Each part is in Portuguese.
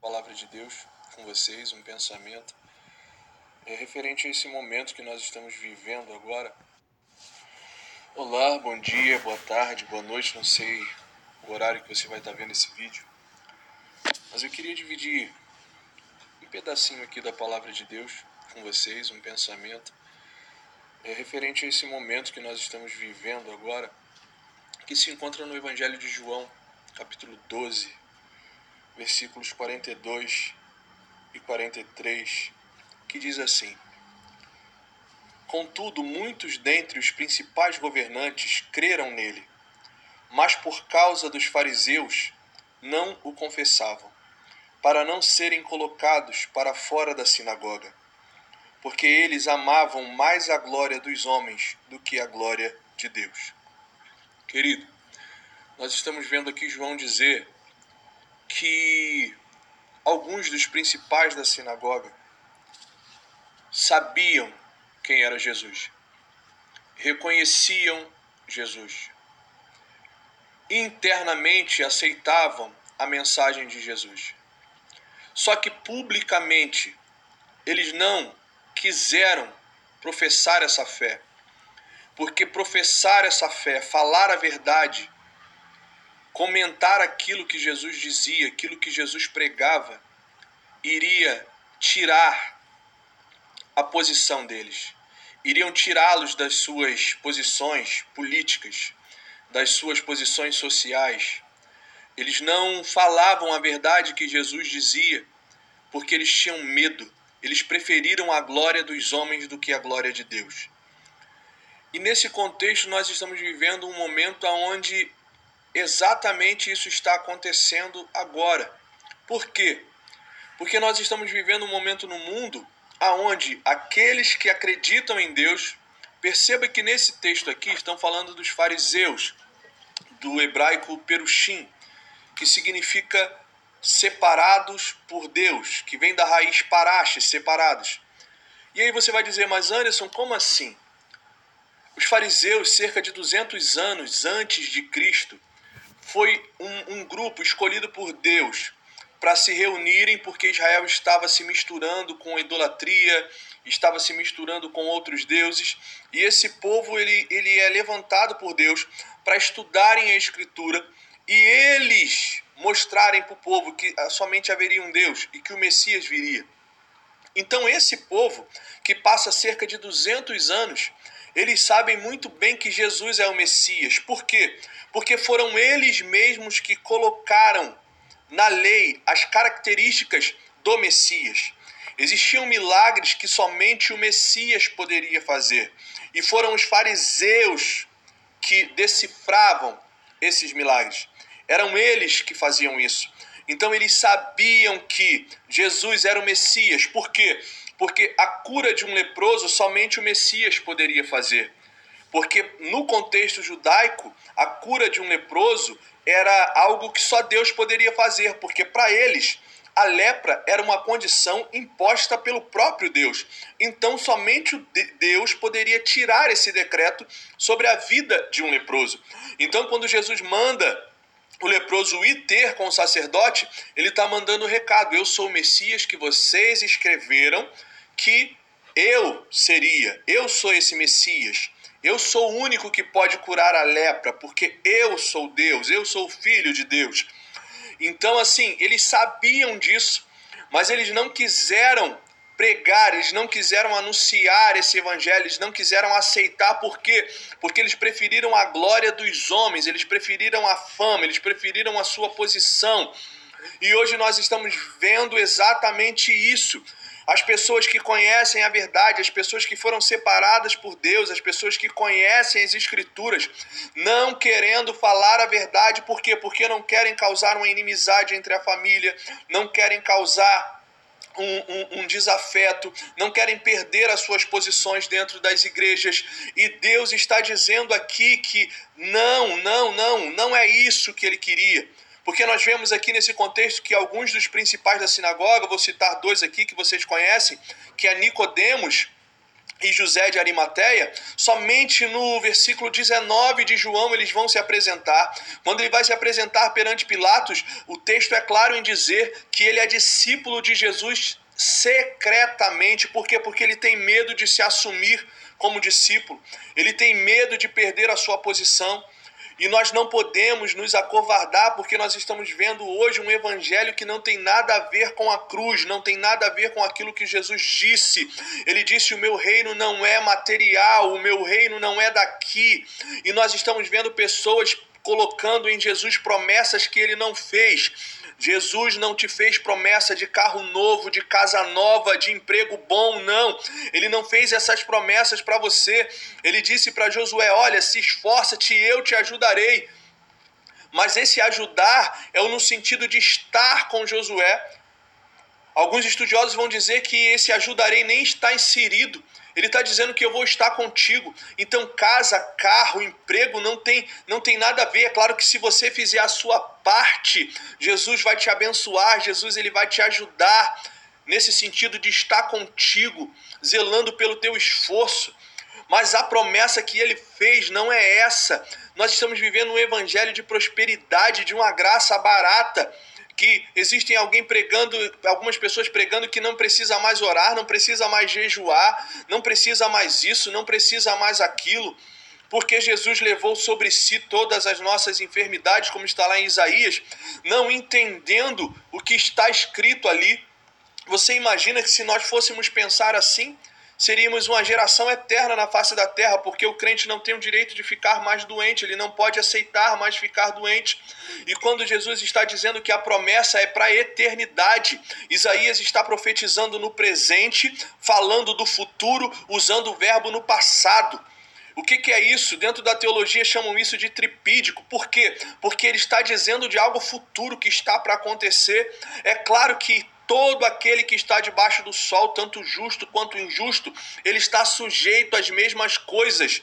palavra de Deus com vocês, um pensamento é referente a esse momento que nós estamos vivendo agora. Olá, bom dia, boa tarde, boa noite, não sei o horário que você vai estar vendo esse vídeo, mas eu queria dividir um pedacinho aqui da palavra de Deus com vocês, um pensamento é referente a esse momento que nós estamos vivendo agora, que se encontra no Evangelho de João, capítulo 12, versículos 42 e 43, que diz assim: Contudo, muitos dentre os principais governantes creram nele, mas por causa dos fariseus não o confessavam, para não serem colocados para fora da sinagoga, porque eles amavam mais a glória dos homens do que a glória de Deus. Querido, nós estamos vendo aqui João dizer que alguns dos principais da sinagoga sabiam quem era Jesus, reconheciam Jesus, internamente aceitavam a mensagem de Jesus. Só que publicamente eles não quiseram professar essa fé, porque professar essa fé, falar a verdade, comentar aquilo que Jesus dizia, aquilo que Jesus pregava, iria tirar a posição deles. Iriam tirá-los das suas posições políticas, das suas posições sociais. Eles não falavam a verdade que Jesus dizia, porque eles tinham medo. Eles preferiram a glória dos homens do que a glória de Deus. E nesse contexto nós estamos vivendo um momento onde exatamente isso está acontecendo agora. Por quê? Porque nós estamos vivendo um momento no mundo aonde aqueles que acreditam em Deus, perceba que nesse texto aqui estão falando dos fariseus, do hebraico perushim, que significa separados por Deus, que vem da raiz parache, separados. E aí você vai dizer, mas Anderson, como assim? Os fariseus, cerca de 200 anos antes de Cristo, foi um, um grupo escolhido por Deus para se reunirem porque Israel estava se misturando com idolatria, estava se misturando com outros deuses, e esse povo ele, ele é levantado por Deus para estudarem a escritura e eles mostrarem para o povo que somente haveria um Deus e que o Messias viria. Então esse povo que passa cerca de 200 anos, eles sabem muito bem que Jesus é o Messias. Por quê? Porque foram eles mesmos que colocaram na lei as características do Messias. Existiam milagres que somente o Messias poderia fazer, e foram os fariseus que decifravam esses milagres. Eram eles que faziam isso. Então eles sabiam que Jesus era o Messias. Por quê? Porque a cura de um leproso somente o Messias poderia fazer. Porque no contexto judaico, a cura de um leproso era algo que só Deus poderia fazer, porque para eles a lepra era uma condição imposta pelo próprio Deus. Então somente Deus poderia tirar esse decreto sobre a vida de um leproso. Então quando Jesus manda o leproso ir ter com o sacerdote, ele está mandando o um recado: Eu sou o Messias que vocês escreveram que eu seria, eu sou esse Messias. Eu sou o único que pode curar a lepra, porque eu sou Deus, eu sou filho de Deus. Então, assim, eles sabiam disso, mas eles não quiseram pregar, eles não quiseram anunciar esse evangelho, eles não quiseram aceitar, por quê? Porque eles preferiram a glória dos homens, eles preferiram a fama, eles preferiram a sua posição. E hoje nós estamos vendo exatamente isso as pessoas que conhecem a verdade, as pessoas que foram separadas por Deus, as pessoas que conhecem as Escrituras, não querendo falar a verdade, por quê? Porque não querem causar uma inimizade entre a família, não querem causar um, um, um, desafeto, não querem perder as suas posições dentro das igrejas. E Deus está dizendo aqui que não, não, não, não é isso que ele queria. Porque nós vemos aqui nesse contexto que alguns dos principais da sinagoga, vou citar dois aqui que vocês conhecem, que é Nicodemos e José de Arimateia, somente no versículo 19 de João eles vão se apresentar. Quando ele vai se apresentar perante Pilatos, o texto é claro em dizer que ele é discípulo de Jesus secretamente. Por quê? Porque ele tem medo de se assumir como discípulo, ele tem medo de perder a sua posição. E nós não podemos nos acovardar porque nós estamos vendo hoje um evangelho que não tem nada a ver com a cruz, não tem nada a ver com aquilo que Jesus disse. Ele disse: O meu reino não é material, o meu reino não é daqui. E nós estamos vendo pessoas colocando em Jesus promessas que ele não fez. Jesus não te fez promessa de carro novo, de casa nova, de emprego bom, não. Ele não fez essas promessas para você. Ele disse para Josué: Olha, se esforça-te, eu te ajudarei. Mas esse ajudar é no sentido de estar com Josué. Alguns estudiosos vão dizer que esse ajudarei nem está inserido ele está dizendo que eu vou estar contigo. Então, casa, carro, emprego não tem, não tem nada a ver. É claro que se você fizer a sua parte, Jesus vai te abençoar, Jesus ele vai te ajudar nesse sentido de estar contigo, zelando pelo teu esforço. Mas a promessa que ele fez não é essa. Nós estamos vivendo um evangelho de prosperidade, de uma graça barata que existem alguém pregando, algumas pessoas pregando que não precisa mais orar, não precisa mais jejuar, não precisa mais isso, não precisa mais aquilo, porque Jesus levou sobre si todas as nossas enfermidades, como está lá em Isaías, não entendendo o que está escrito ali. Você imagina que se nós fôssemos pensar assim, seríamos uma geração eterna na face da terra, porque o crente não tem o direito de ficar mais doente, ele não pode aceitar mais ficar doente. E quando Jesus está dizendo que a promessa é para a eternidade, Isaías está profetizando no presente, falando do futuro, usando o verbo no passado. O que, que, é isso? Dentro da teologia chamam isso de tripídico. Por quê? Porque ele está dizendo de algo futuro que está para acontecer. É claro que todo aquele que está debaixo do sol, tanto justo quanto injusto, ele está sujeito às mesmas coisas.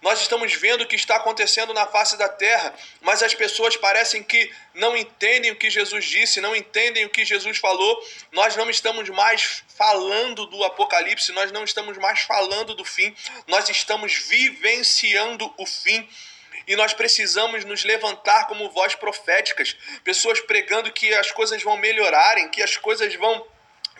Nós estamos vendo o que está acontecendo na face da terra, mas as pessoas parecem que não entendem o que Jesus disse, não entendem o que Jesus falou. Nós não estamos mais falando do Apocalipse, nós não estamos mais falando do fim, nós estamos vivenciando o fim e nós precisamos nos levantar como voz proféticas, pessoas pregando que as coisas vão melhorarem, que as coisas vão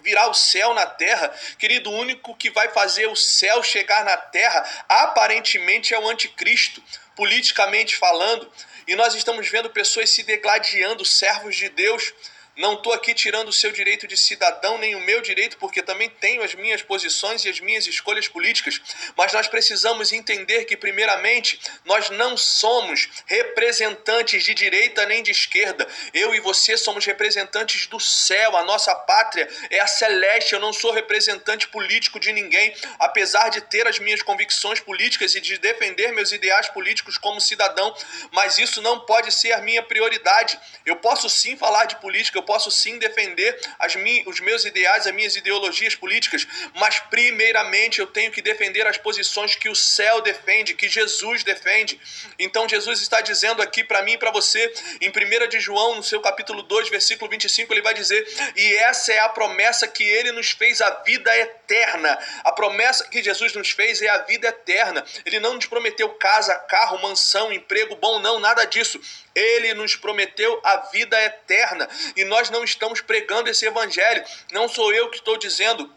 virar o céu na terra. Querido, o único que vai fazer o céu chegar na terra, aparentemente, é o anticristo, politicamente falando. E nós estamos vendo pessoas se degladiando, servos de Deus, não estou aqui tirando o seu direito de cidadão, nem o meu direito, porque também tenho as minhas posições e as minhas escolhas políticas. Mas nós precisamos entender que, primeiramente, nós não somos representantes de direita nem de esquerda. Eu e você somos representantes do céu. A nossa pátria é a celeste. Eu não sou representante político de ninguém, apesar de ter as minhas convicções políticas e de defender meus ideais políticos como cidadão. Mas isso não pode ser a minha prioridade. Eu posso sim falar de política, posso sim defender mi os meus ideais, as minhas ideologias políticas, mas primeiramente eu tenho que defender as posições que o céu defende, que Jesus defende. Então Jesus está dizendo aqui para mim e para você, em 1 de João, no seu capítulo 2, versículo 25, ele vai dizer: "E essa é a promessa que ele nos fez, a vida eterna". A promessa que Jesus nos fez é a vida eterna. Ele não nos prometeu casa, carro, mansão, emprego bom, não, nada disso. Ele nos prometeu a vida eterna e nós não estamos pregando esse evangelho. Não sou eu que estou dizendo,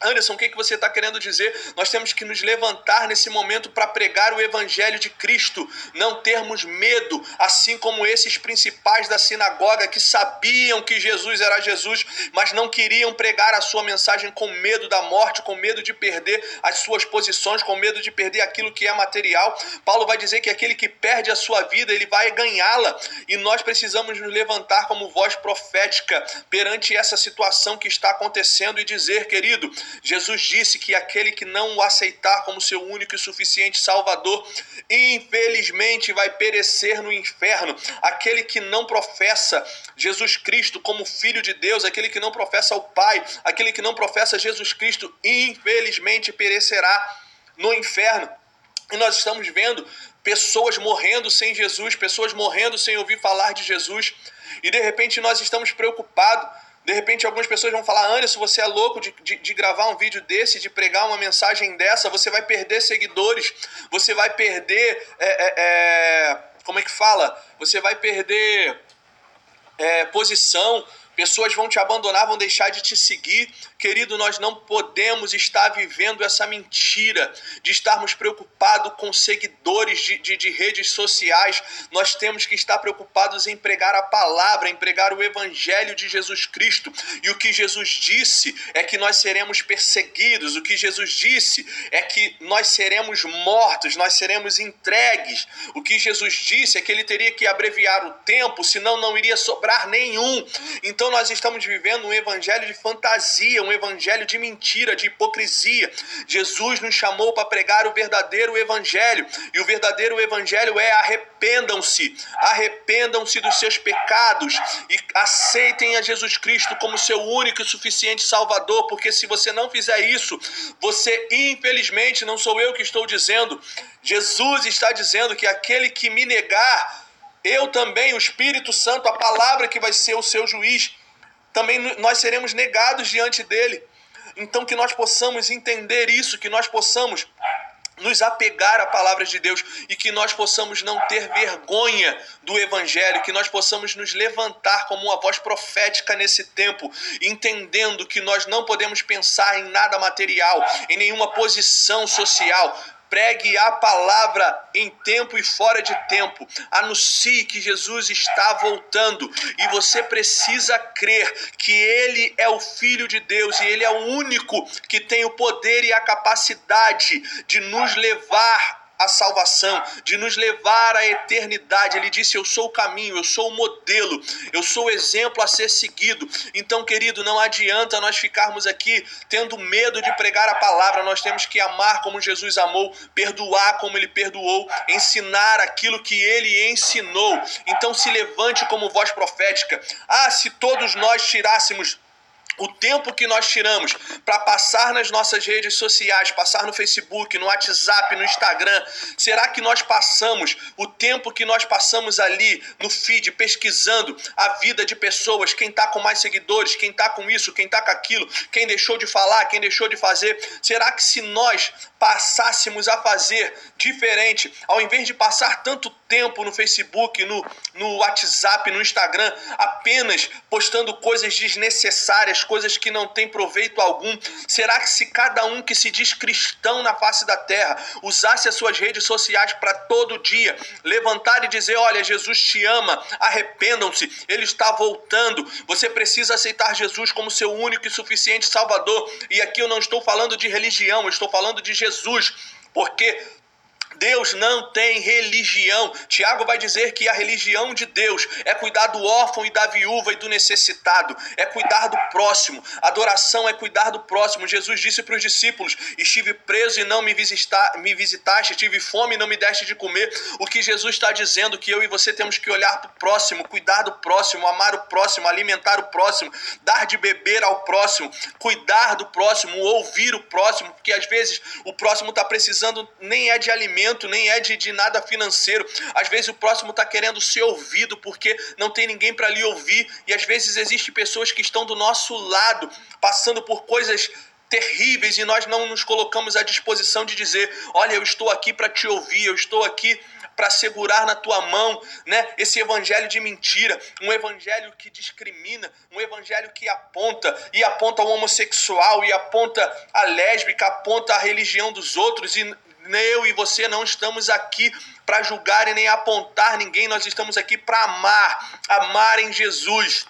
Anderson, o que, que você está querendo dizer? Nós temos que nos levantar nesse momento para pregar o Evangelho de Cristo, não termos medo, assim como esses principais da sinagoga que sabiam que Jesus era Jesus, mas não queriam pregar a sua mensagem com medo da morte, com medo de perder as suas posições, com medo de perder aquilo que é material. Paulo vai dizer que aquele que perde a sua vida, ele vai ganhá-la, e nós precisamos nos levantar como voz profética perante essa situação que está acontecendo e dizer, querido, Jesus disse que aquele que não o aceitar como seu único e suficiente Salvador, infelizmente vai perecer no inferno. Aquele que não professa Jesus Cristo como Filho de Deus, aquele que não professa o Pai, aquele que não professa Jesus Cristo, infelizmente perecerá no inferno. E nós estamos vendo pessoas morrendo sem Jesus, pessoas morrendo sem ouvir falar de Jesus, e de repente nós estamos preocupados De repente, algumas pessoas vão falar: Anderson, você é louco de, de, de, gravar um vídeo desse, de pregar uma mensagem dessa, você vai perder seguidores, você vai perder. É, é, é, como é que fala? Você vai perder é, posição, pessoas vão te abandonar, vão deixar de te seguir. Querido, nós não podemos estar vivendo essa mentira de estarmos preocupados com seguidores de, de, de, redes sociais. Nós temos que estar preocupados em pregar a palavra, em pregar o evangelho de Jesus Cristo. E o que Jesus disse é que nós seremos perseguidos, o que Jesus disse é que nós seremos mortos, nós seremos entregues. O que Jesus disse é que ele teria que abreviar o tempo, senão não iria sobrar nenhum. Então nós estamos vivendo um evangelho de fantasia, um evangelho de mentira, de hipocrisia. Jesus nos chamou para pregar o verdadeiro evangelho, e o verdadeiro evangelho é arrependam-se, arrependam-se dos seus pecados e aceitem a Jesus Cristo como seu único e suficiente Salvador, porque se você não fizer isso, você infelizmente, não sou eu que estou dizendo, Jesus está dizendo que aquele que me negar, eu também, o Espírito Santo, a palavra que vai ser o seu juiz, também nós seremos negados diante dele. Então, que nós possamos entender isso, que nós possamos nos apegar à palavra de Deus e que nós possamos não ter vergonha do Evangelho, que nós possamos nos levantar como uma voz profética nesse tempo, entendendo que nós não podemos pensar em nada material, em nenhuma posição social, Pregue a palavra em tempo e fora de tempo. Anuncie que Jesus está voltando e você precisa crer que Ele é o Filho de Deus e Ele é o único que tem o poder e a capacidade de nos levar a salvação, de nos levar à eternidade. Ele disse: Eu sou o caminho, eu sou o modelo, eu sou o exemplo a ser seguido. Então, querido, não adianta nós ficarmos aqui tendo medo de pregar a palavra, nós temos que amar como Jesus amou, perdoar como ele perdoou, ensinar aquilo que ele ensinou. Então, se levante como voz profética. Ah, se todos nós tirássemos o tempo que nós tiramos para passar nas nossas redes sociais, passar no Facebook, no WhatsApp, no Instagram, será que nós passamos o tempo que nós passamos ali no feed pesquisando a vida de pessoas, quem está com mais seguidores, quem está com isso, quem está com aquilo, quem deixou de falar, quem deixou de fazer? Será que se nós passássemos a fazer diferente, ao invés de passar tanto tempo no Facebook, no, no WhatsApp, no Instagram, apenas postando coisas desnecessárias, coisas que não têm proveito algum? Será que se cada um que se diz cristão na face da terra usasse as suas redes sociais para todo dia levantar e dizer: Olha, Jesus te ama, arrependam-se, ele está voltando, você precisa aceitar Jesus como seu único e suficiente Salvador. E aqui eu não estou falando de religião, eu estou falando de Jesus, porque Deus não tem religião. Tiago vai dizer que a religião de Deus é cuidar do órfão e da viúva e do necessitado, é cuidar do próximo. Adoração é cuidar do próximo. Jesus disse para os discípulos: Estive preso e não me, visita, me visitaste, tive fome e não me deste de comer. O que Jesus está dizendo que eu e você temos que olhar para o próximo, cuidar do próximo, amar o próximo, alimentar o próximo, dar de beber ao próximo, cuidar do próximo, ouvir o próximo, porque às vezes o próximo está precisando nem é de alimento nem é de, de nada financeiro. Às vezes o próximo está querendo ser ouvido porque não tem ninguém para lhe ouvir. E às vezes existem pessoas que estão do nosso lado, passando por coisas terríveis e nós não nos colocamos à disposição de dizer: Olha, eu estou aqui para te ouvir, eu estou aqui para segurar na tua mão, né? Esse evangelho de mentira, um evangelho que discrimina, um evangelho que aponta e aponta o homossexual e aponta a lésbica, aponta a religião dos outros e eu e você não estamos aqui para julgar e nem apontar ninguém, nós estamos aqui para amar, amar em Jesus.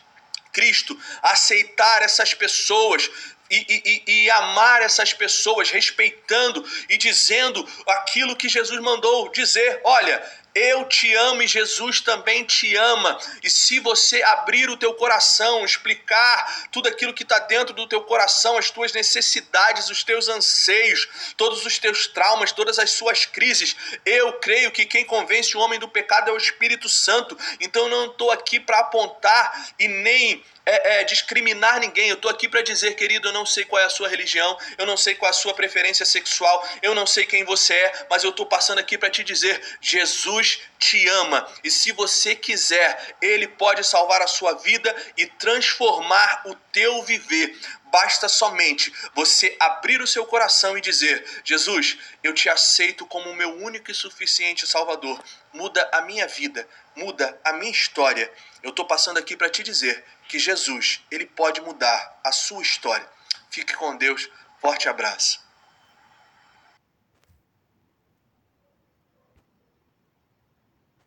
Cristo, aceitar essas pessoas, e, e, e, amar essas pessoas, respeitando e dizendo aquilo que Jesus mandou dizer. Olha, eu te amo e Jesus também te ama. E se você abrir o teu coração, explicar tudo aquilo que está dentro do teu coração, as tuas necessidades, os teus anseios, todos os teus traumas, todas as suas crises, eu creio que quem convence o homem do pecado é o Espírito Santo. Então eu não estou aqui para apontar e nem é, é, discriminar ninguém. Eu estou aqui para dizer, querido, eu não sei qual é a sua religião, eu não sei qual é a sua preferência sexual, eu não sei quem você é, mas eu estou passando aqui para te dizer: Jesus te ama. E se você quiser, Ele pode salvar a sua vida e transformar o teu viver. Basta somente você abrir o seu coração e dizer: Jesus, eu te aceito como o meu único e suficiente Salvador. Muda a minha vida, muda a minha história. Eu estou passando aqui para te dizer que Jesus, ele pode mudar a sua história. Fique com Deus. Forte abraço.